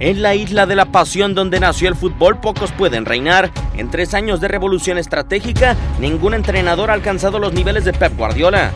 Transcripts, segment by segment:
En la isla de la pasión donde nació el fútbol, pocos pueden reinar. En tres años de revolución estratégica, ningún entrenador ha alcanzado los niveles de Pep Guardiola.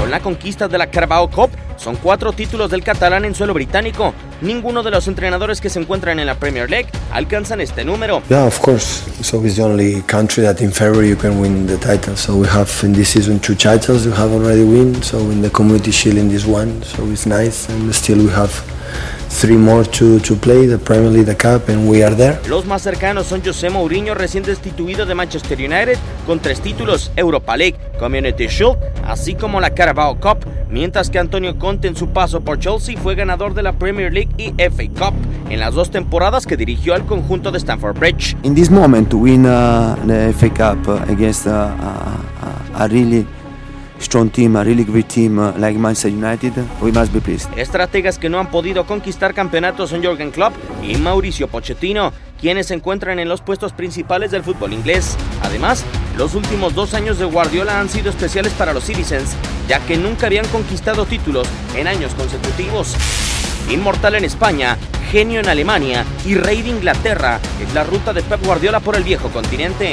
Con la conquista de la Carabao Cup, son cuatro títulos del catalán en suelo británico. Ninguno de los entrenadores que se encuentran en la Premier League alcanzan este número. Yeah, of course. So it's the only country that in February you can win the title. So we have in this season two titles we have already win. So in the Community Shield in this one, so it's nice. And still we have three more to, to play, the Premier League, the Cup, and we are there. Los más cercanos son José Mourinho, recién destituido de Manchester United, con tres títulos, Europa League, Community Shield, así como la Carabao Cup, mientras que Antonio Conte en su paso por Chelsea fue ganador de la Premier League y FA Cup, en las dos temporadas que dirigió al conjunto de Stamford Bridge. In this moment, to win uh, the FA Cup uh, against uh, uh, a really strong team, a really great team uh, like Manchester United, we must be pleased. Estrategas que no han podido conquistar campeonatos son Jürgen Klopp y Mauricio Pochettino, quienes se encuentran en los puestos principales del fútbol inglés. Además, los últimos dos años de Guardiola han sido especiales para los Citizens, ya que nunca habían conquistado títulos en años consecutivos. Inmortal en España, genio en Alemania y rey de Inglaterra es la ruta de Pep Guardiola por el viejo continente.